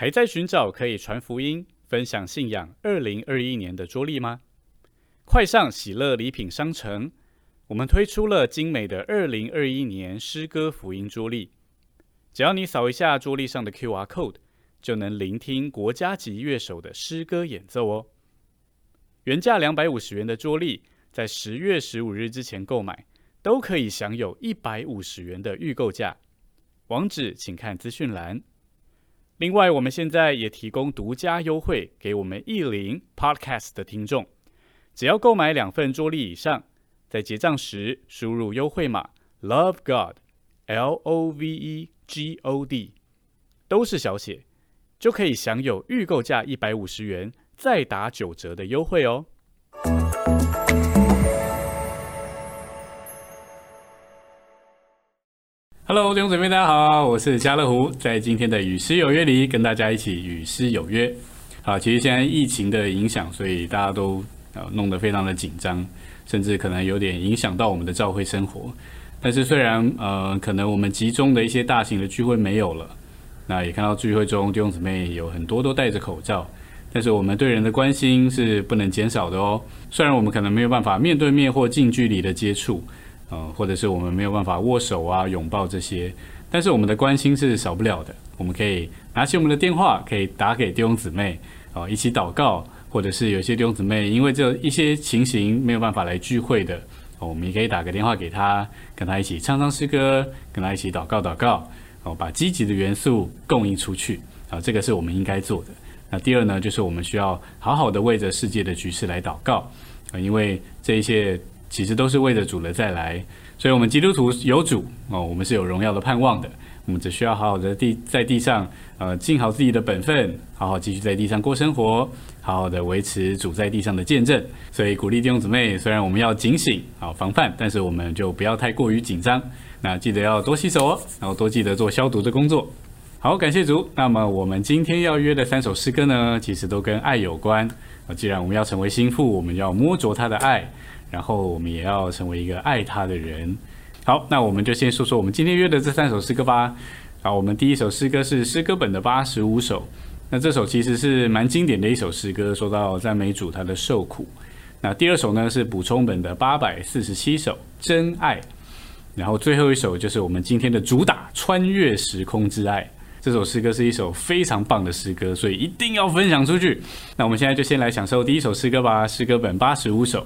还在寻找可以传福音、分享信仰二零二一年的桌历吗？快上喜乐礼品商城，我们推出了精美的二零二一年诗歌福音桌历。只要你扫一下桌历上的 Q R code，就能聆听国家级乐手的诗歌演奏哦。原价两百五十元的桌历，在十月十五日之前购买，都可以享有一百五十元的预购价。网址请看资讯栏。另外，我们现在也提供独家优惠给我们意林 Podcast 的听众，只要购买两份桌历以上，在结账时输入优惠码 Love God，L O V E G O D，都是小写，就可以享有预购价一百五十元再打九折的优惠哦。Hello，弟兄姊妹，大家好，我是家乐福，在今天的与诗有约里，跟大家一起与诗有约。好，其实现在疫情的影响，所以大家都呃弄得非常的紧张，甚至可能有点影响到我们的教会生活。但是虽然呃可能我们集中的一些大型的聚会没有了，那也看到聚会中弟兄姊妹有很多都戴着口罩，但是我们对人的关心是不能减少的哦。虽然我们可能没有办法面对面或近距离的接触。呃，或者是我们没有办法握手啊、拥抱这些，但是我们的关心是少不了的。我们可以拿起我们的电话，可以打给弟兄姊妹，哦，一起祷告，或者是有些弟兄姊妹因为这一些情形没有办法来聚会的，哦，我们也可以打个电话给他，跟他一起唱唱诗歌，跟他一起祷告祷告，哦，把积极的元素供应出去，啊，这个是我们应该做的。那第二呢，就是我们需要好好的为着世界的局势来祷告，啊，因为这一些。其实都是为了主的再来，所以，我们基督徒有主哦，我们是有荣耀的盼望的。我们只需要好好的地在地上，呃，尽好自己的本分，好好继续在地上过生活，好好的维持主在地上的见证。所以，鼓励弟兄姊妹，虽然我们要警醒好，防范，但是我们就不要太过于紧张。那记得要多洗手哦，然后多记得做消毒的工作。好，感谢主。那么，我们今天要约的三首诗歌呢，其实都跟爱有关。啊，既然我们要成为心腹，我们要摸着他的爱。然后我们也要成为一个爱他的人。好，那我们就先说说我们今天约的这三首诗歌吧。好，我们第一首诗歌是诗歌本的八十五首。那这首其实是蛮经典的一首诗歌，说到赞美主他的受苦。那第二首呢是补充本的八百四十七首真爱。然后最后一首就是我们今天的主打穿越时空之爱。这首诗歌是一首非常棒的诗歌，所以一定要分享出去。那我们现在就先来享受第一首诗歌吧。诗歌本八十五首。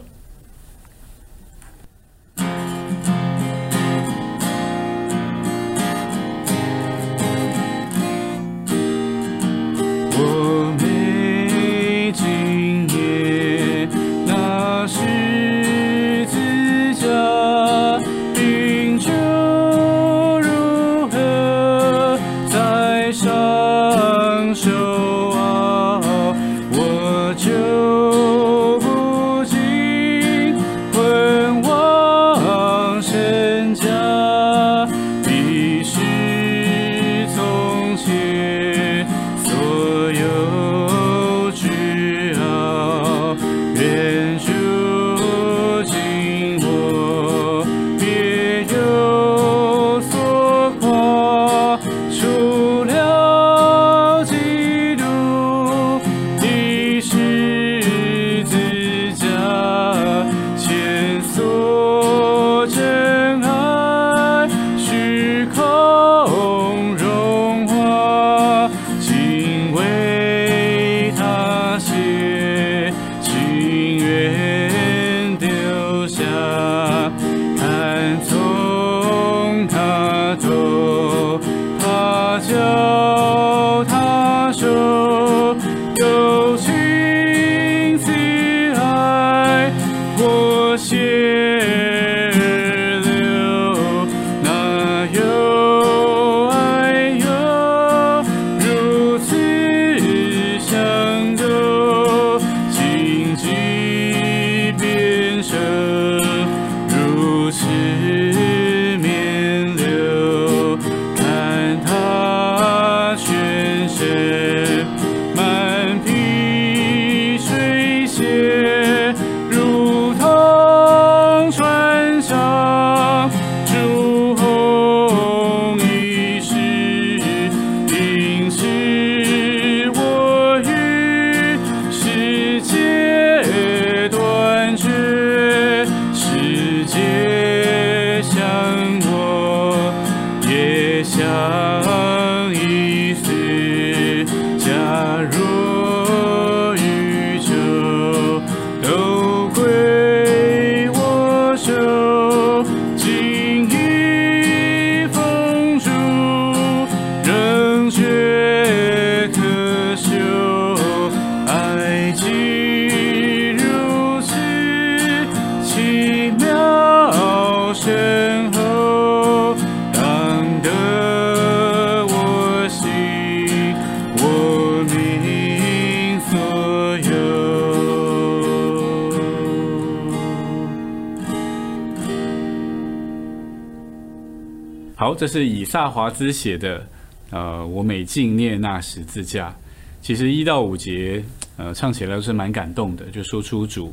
这是以萨华兹写的。呃，我每敬念那十字架，其实一到五节，呃，唱起来都是蛮感动的，就说出主，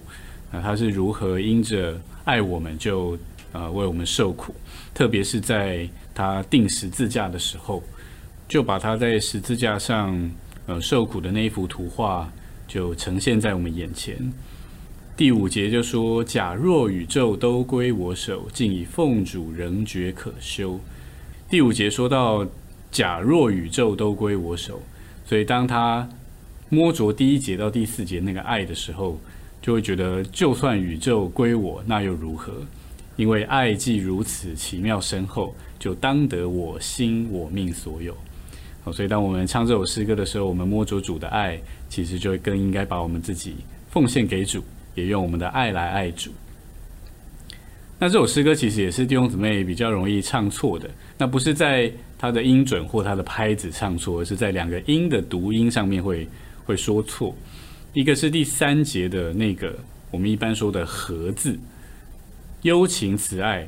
啊，他是如何因着爱我们，就呃为我们受苦，特别是在他定十字架的时候，就把他在十字架上呃受苦的那一幅图画，就呈现在我们眼前。第五节就说：假若宇宙都归我手，竟以奉主仍觉可羞。第五节说到。假若宇宙都归我手，所以当他摸着第一节到第四节那个爱的时候，就会觉得，就算宇宙归我，那又如何？因为爱既如此奇妙深厚，就当得我心我命所有。好，所以当我们唱这首诗歌的时候，我们摸着主的爱，其实就更应该把我们自己奉献给主，也用我们的爱来爱主。那这首诗歌其实也是弟兄姊妹比较容易唱错的，那不是在它的音准或它的拍子唱错，而是在两个音的读音上面会会说错。一个是第三节的那个我们一般说的“和”字，幽情慈爱，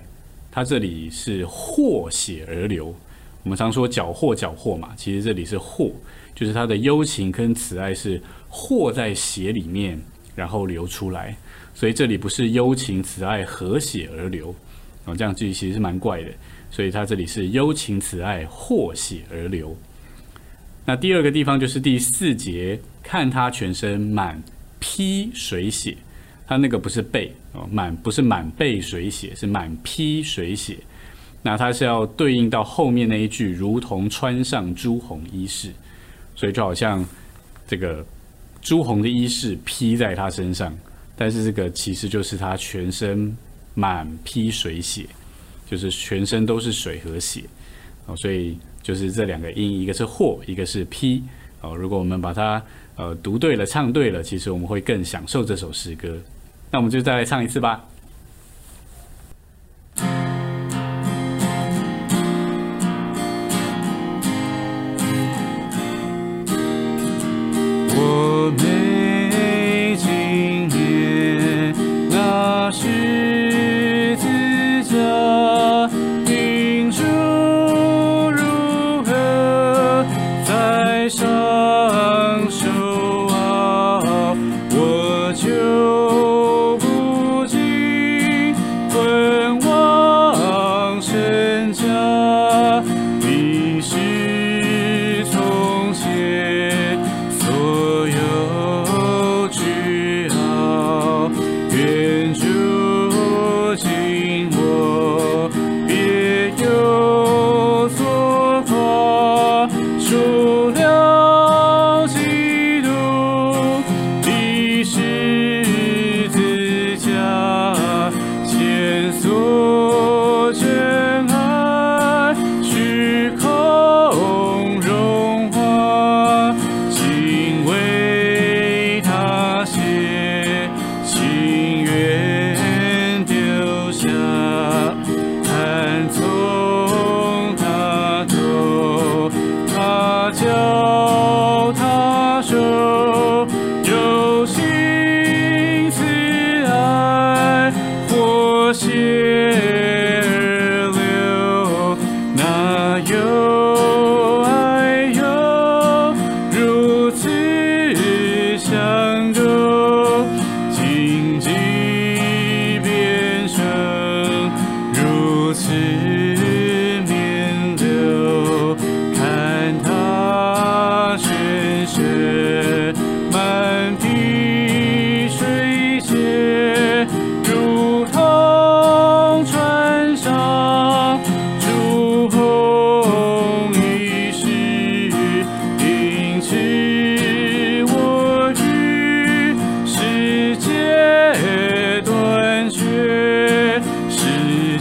它这里是祸血而流。我们常说缴获缴获嘛，其实这里是祸，就是它的幽情跟慈爱是祸在血里面，然后流出来。所以这里不是幽情慈爱和血而流，哦，这样句其实是蛮怪的。所以它这里是幽情慈爱或血而流。那第二个地方就是第四节，看他全身满披水血，他那个不是背哦，满不是满背水血，是满披水血。那它是要对应到后面那一句，如同穿上朱红衣饰，所以就好像这个朱红的衣饰披在他身上。但是这个其实就是他全身满披水血，就是全身都是水和血哦，所以就是这两个音，一个是或，一个是披哦。如果我们把它呃读对了，唱对了，其实我们会更享受这首诗歌。那我们就再来唱一次吧。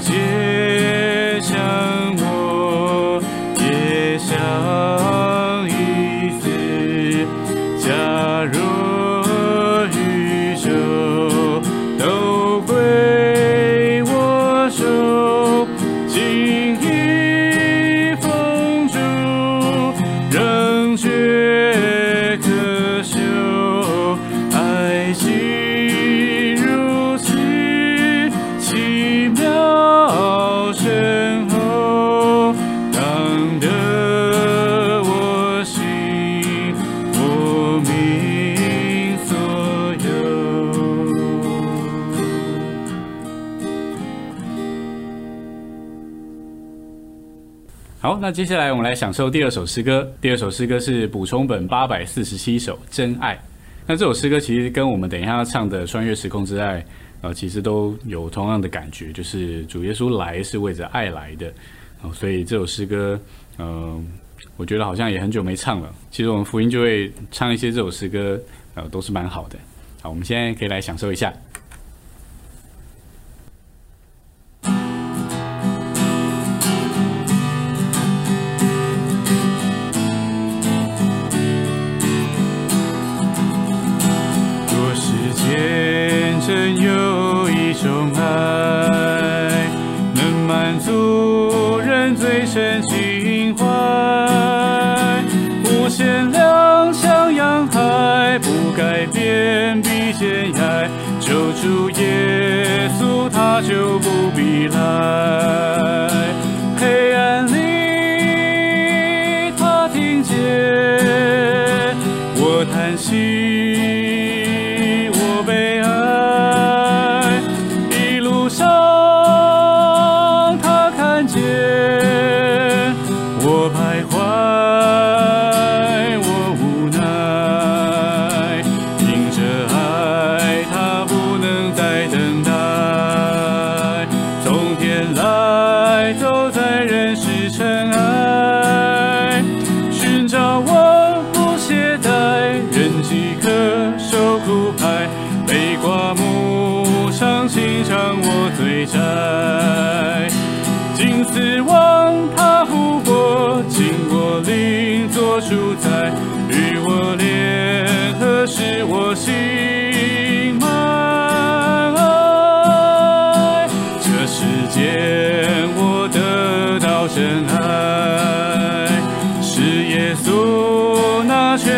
结那接下来我们来享受第二首诗歌。第二首诗歌是补充本八百四十七首《真爱》。那这首诗歌其实跟我们等一下要唱的《穿越时空之爱》呃，其实都有同样的感觉，就是主耶稣来是为着爱来的。哦，所以这首诗歌，嗯，我觉得好像也很久没唱了。其实我们福音就会唱一些这首诗歌，呃，都是蛮好的。好，我们现在可以来享受一下。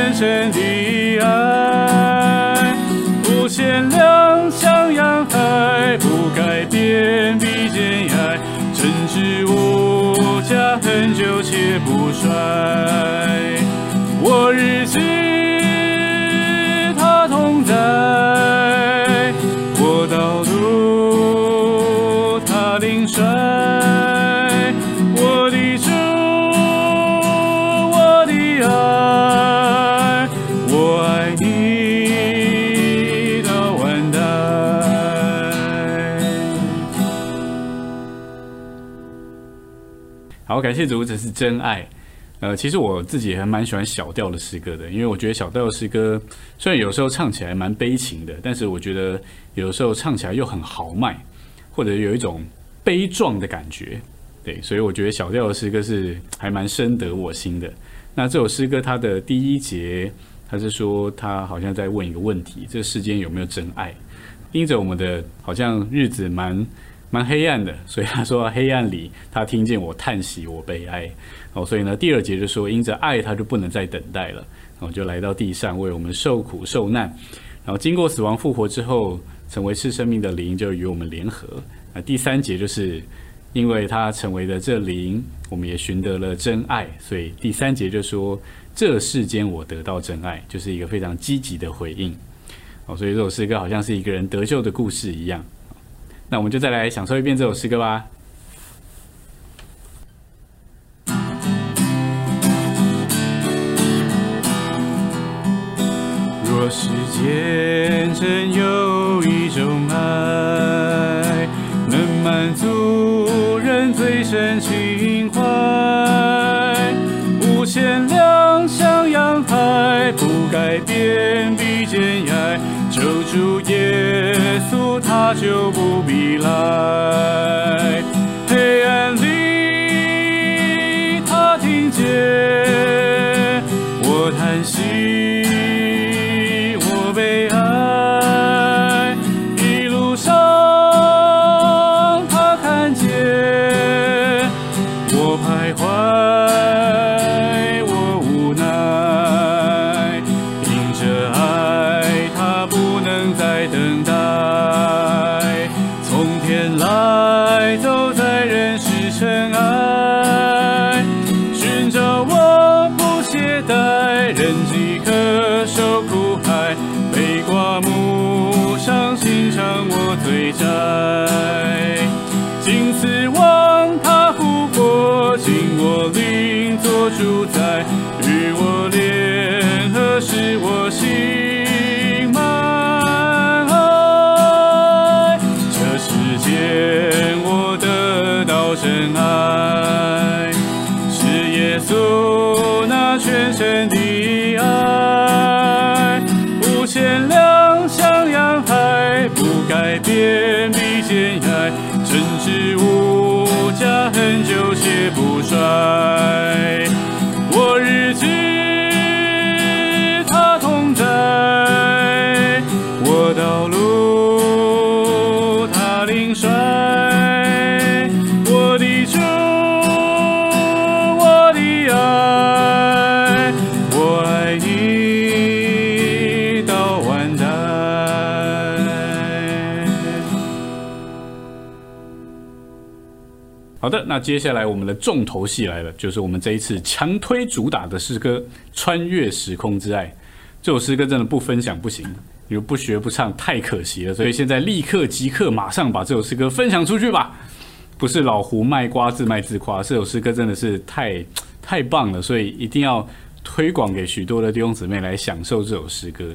深深的爱，无限量像洋海。改变比坚爱，真挚无价，恒久且不衰。我日记，感谢主，这是真爱。呃，其实我自己还蛮喜欢小调的诗歌的，因为我觉得小调的诗歌虽然有时候唱起来蛮悲情的，但是我觉得有时候唱起来又很豪迈，或者有一种悲壮的感觉。对，所以我觉得小调的诗歌是还蛮深得我心的。那这首诗歌它的第一节，它是说他好像在问一个问题：这世间有没有真爱？因着我们的好像日子蛮。蛮黑暗的，所以他说黑暗里他听见我叹息，我悲哀。哦，所以呢，第二节就说因着爱，他就不能再等待了，然后就来到地上为我们受苦受难。然后经过死亡复活之后，成为是生命的灵，就与我们联合。那第三节就是因为他成为了这灵，我们也寻得了真爱。所以第三节就说这世间我得到真爱，就是一个非常积极的回应。哦，所以这首诗歌好像是一个人得救的故事一样。那我们就再来享受一遍这首诗歌吧。若世间真有一种爱，能满足人最深情怀，无限量像洋海，不改变他就不必来。主好的，那接下来我们的重头戏来了，就是我们这一次强推主打的诗歌《穿越时空之爱》。这首诗歌真的不分享不行，你不学不唱太可惜了。所以现在立刻即刻马上把这首诗歌分享出去吧！不是老胡卖瓜自卖自夸，这首诗歌真的是太太棒了，所以一定要推广给许多的弟兄姊妹来享受这首诗歌。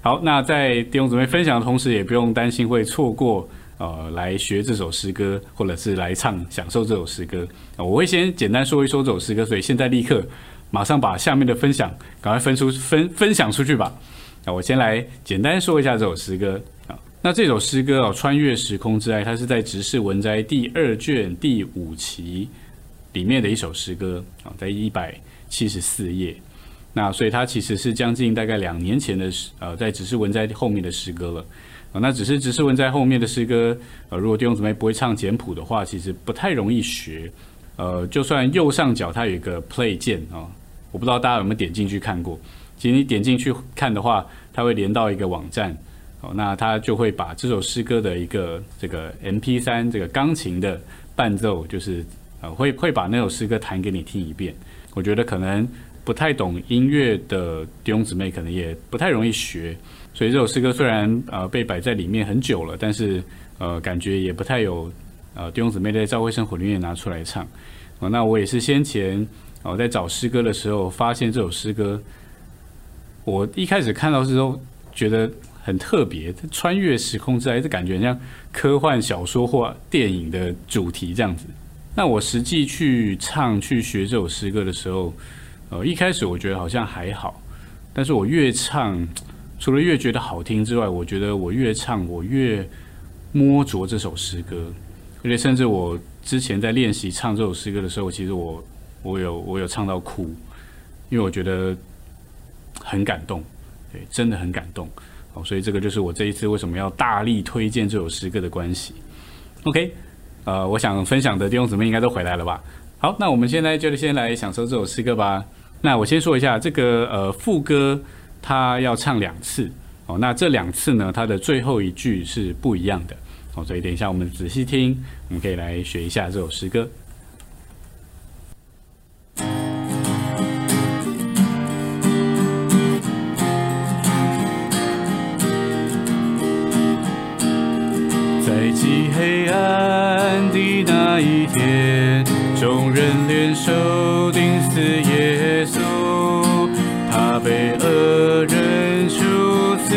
好，那在弟兄姊妹分享的同时，也不用担心会错过呃来学这首诗歌，或者是来唱享受这首诗歌。呃我会先简单说一说这首诗歌，所以现在立刻马上把下面的分享赶快分出分分享出去吧。那我先来简单说一下这首诗歌啊。那这首诗歌哦，《穿越时空之爱》，它是在《直视文摘》第二卷第五期里面的一首诗歌啊，在一百七十四页。那所以它其实是将近大概两年前的诗，呃，在《只是文摘》后面的诗歌了。啊，那只是《只是文摘》后面的诗歌，呃，如果弟兄姊妹不会唱简谱的话，其实不太容易学。呃，就算右上角它有一个 play 键啊、我不知道大家有没有点进去看过。其实你点进去看的话，它会连到一个网站，哦，那它就会把这首诗歌的一个这个 MP 3这个钢琴的伴奏，就是呃会会把那首诗歌弹给你听一遍。我觉得可能不太懂音乐的弟兄姊妹，可能也不太容易学。所以这首诗歌虽然呃被摆在里面很久了，但是呃感觉也不太有呃弟兄姊妹在教会生活里面拿出来唱。哦，那我也是先前我、在找诗歌的时候，发现这首诗歌，我一开始看到之后觉得很特别，穿越时空之爱，这感觉像科幻小说或电影的主题这样子。那我实际去唱去学这首诗歌的时候，呃，一开始我觉得好像还好，但是我越唱，除了越觉得好听之外，我觉得我越唱我越摸着这首诗歌，而且甚至我之前在练习唱这首诗歌的时候，其实我我有我有唱到哭，因为我觉得很感动，对，真的很感动。好，所以这个就是我这一次为什么要大力推荐这首诗歌的关系。OK，呃，我想分享的弟兄姊妹应该都回来了吧？好，那我们现在就先来享受这首诗歌吧。那我先说一下这个呃副歌，它要唱两次哦。那这两次呢，它的最后一句是不一样的哦，所以等一下我们仔细听，我们可以来学一下这首诗歌。在极黑暗的那一天，众人联手钉死耶稣，他被恶人处死，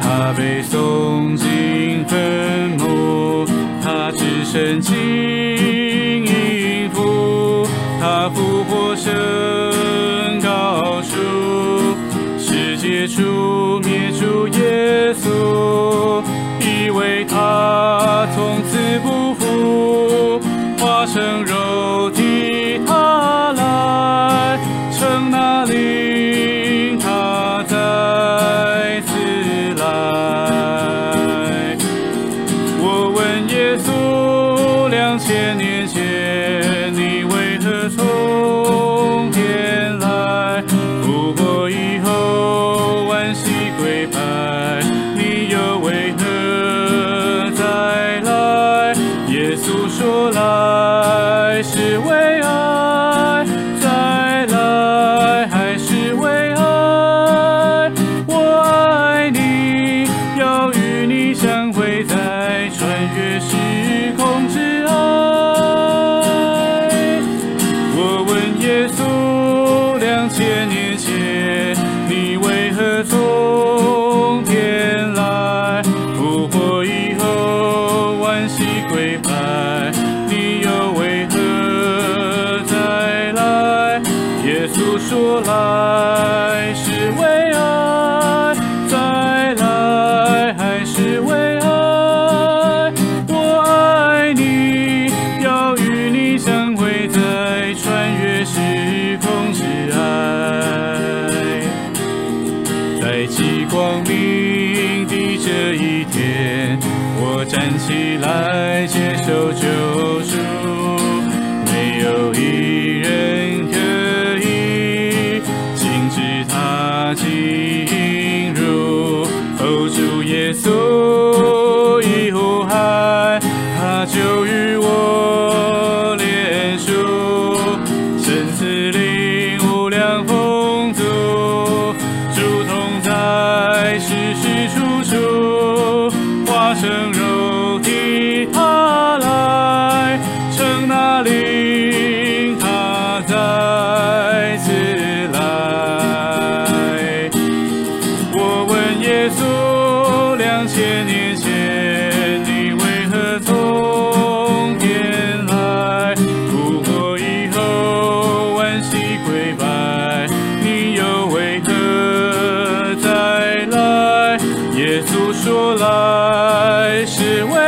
他被送进坟墓，他只身进阴府，他复活升高处，世界除灭主耶稣。因为他从此不复，化成站起来接受救赎，没有一人可耶稣说来是为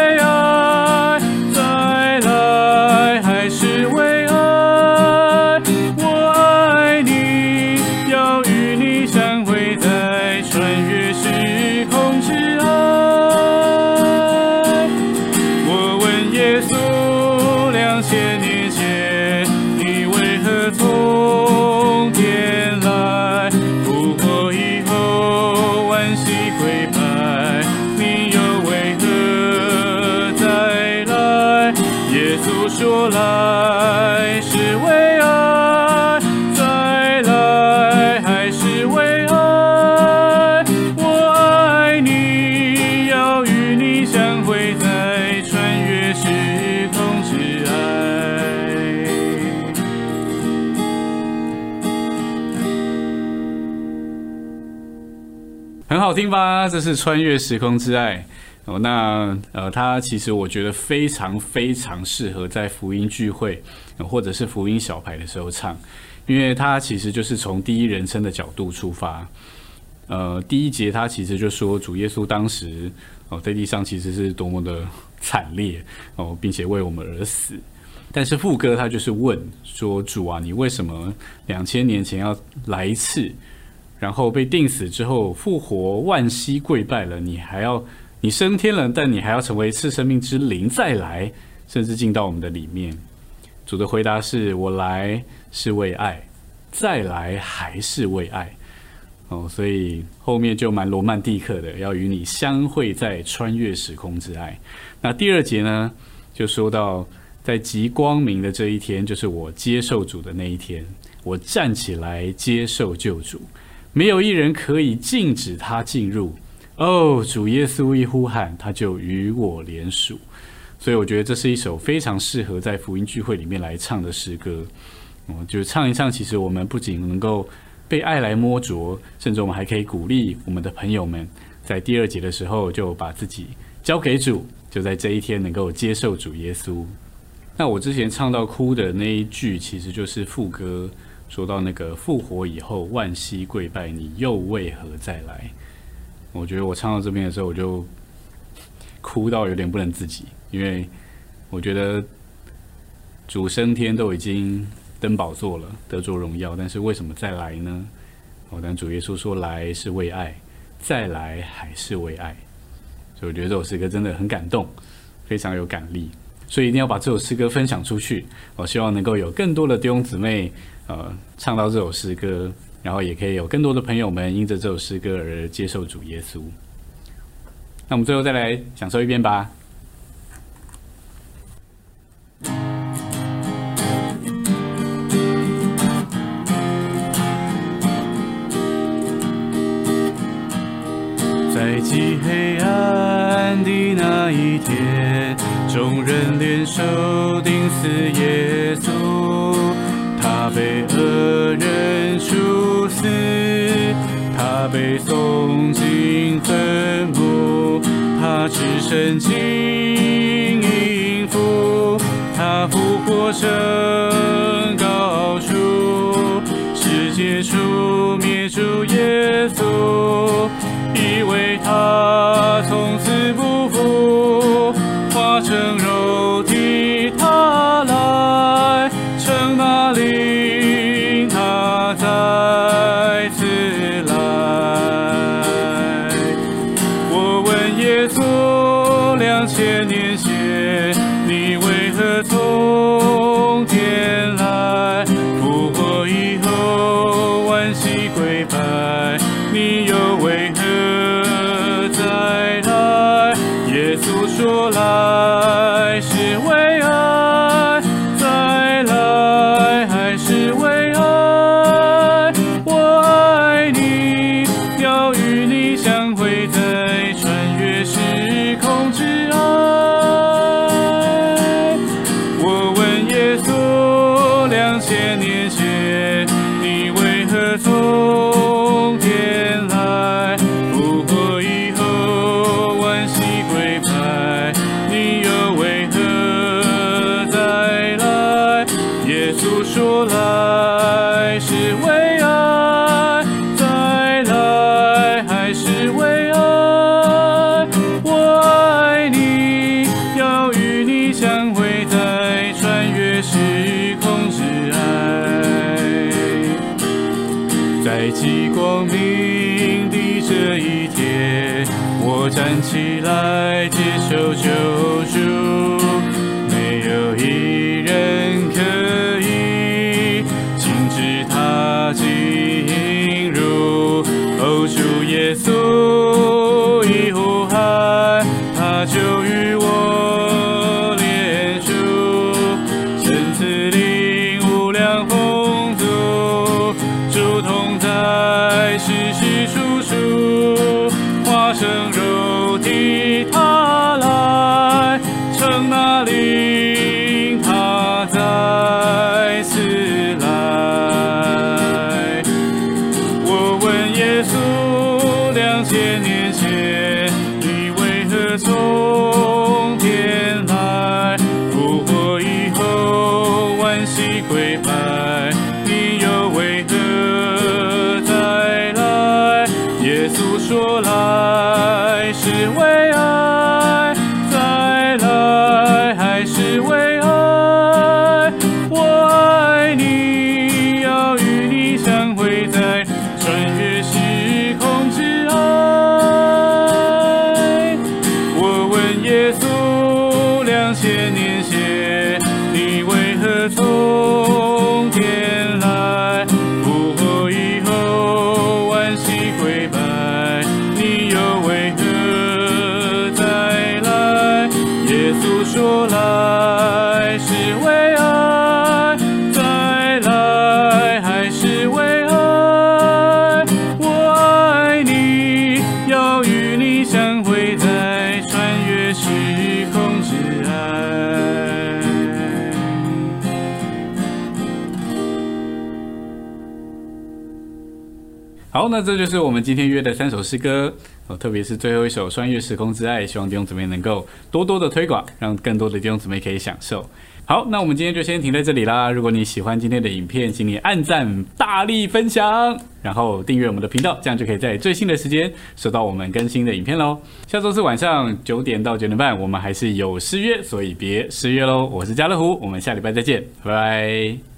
很好听吧？这是穿越时空之爱哦。那呃，它其实我觉得非常非常适合在福音聚会、或者是福音小排的时候唱，因为它其实就是从第一人称的角度出发。呃，第一节他其实就说主耶稣当时哦在地上其实是多么的惨烈哦，并且为我们而死。但是副歌他就是问说主啊，你为什么两千年前要来一次？然后被钉死之后复活，万膝跪拜了，你还要你升天了，但你还要成为赐生命之灵再来，甚至进到我们的里面。主的回答是：我来是为爱，再来还是为爱。哦，所以后面就蛮罗曼蒂克的，要与你相会在穿越时空之爱。那第二节呢，就说到在极光明的这一天，就是我接受主的那一天，我站起来接受救主。没有一人可以禁止他进入。哦，主耶稣一呼喊，他就与我联属。所以我觉得这是一首非常适合在福音聚会里面来唱的诗歌。哦，就唱一唱，其实我们不仅能够被爱来摸着，甚至我们还可以鼓励我们的朋友们，在第二节的时候就把自己交给主，就在这一天能够接受主耶稣。那我之前唱到哭的那一句，其实就是副歌。说到那个复活以后，万膝跪拜，你又为何再来？我觉得我唱到这边的时候，我就哭到有点不能自己，因为我觉得主升天都已经登宝座了，得着荣耀，但是为什么再来呢？哦，但主耶稣说来是为爱，再来还是为爱，所以我觉得这首诗歌真的很感动，非常有感力，所以一定要把这首诗歌分享出去。我希望能够有更多的弟兄姊妹。呃，唱到这首诗歌，然后也可以有更多的朋友们因着这首诗歌而接受主耶稣。那我们最后再来享受一遍吧。在极黑暗的那一天，众人联手钉死耶稣。被恶人处死，他被送进坟墓，他只身金银符，他复活升高处，世界出。说了。生如那这就是我们今天约的三首诗歌哦，特别是最后一首《穿越时空之爱》，希望弟兄姊妹能够多多的推广，让更多的弟兄姊妹可以享受。好，那我们今天就先停在这里啦。如果你喜欢今天的影片，请你按赞、大力分享，然后订阅我们的频道，这样就可以在最新的时间收到我们更新的影片喽。下周四晚上九点到九点半，我们还是有失约，所以别失约喽。我是家乐虎，我们下礼拜再见，拜拜。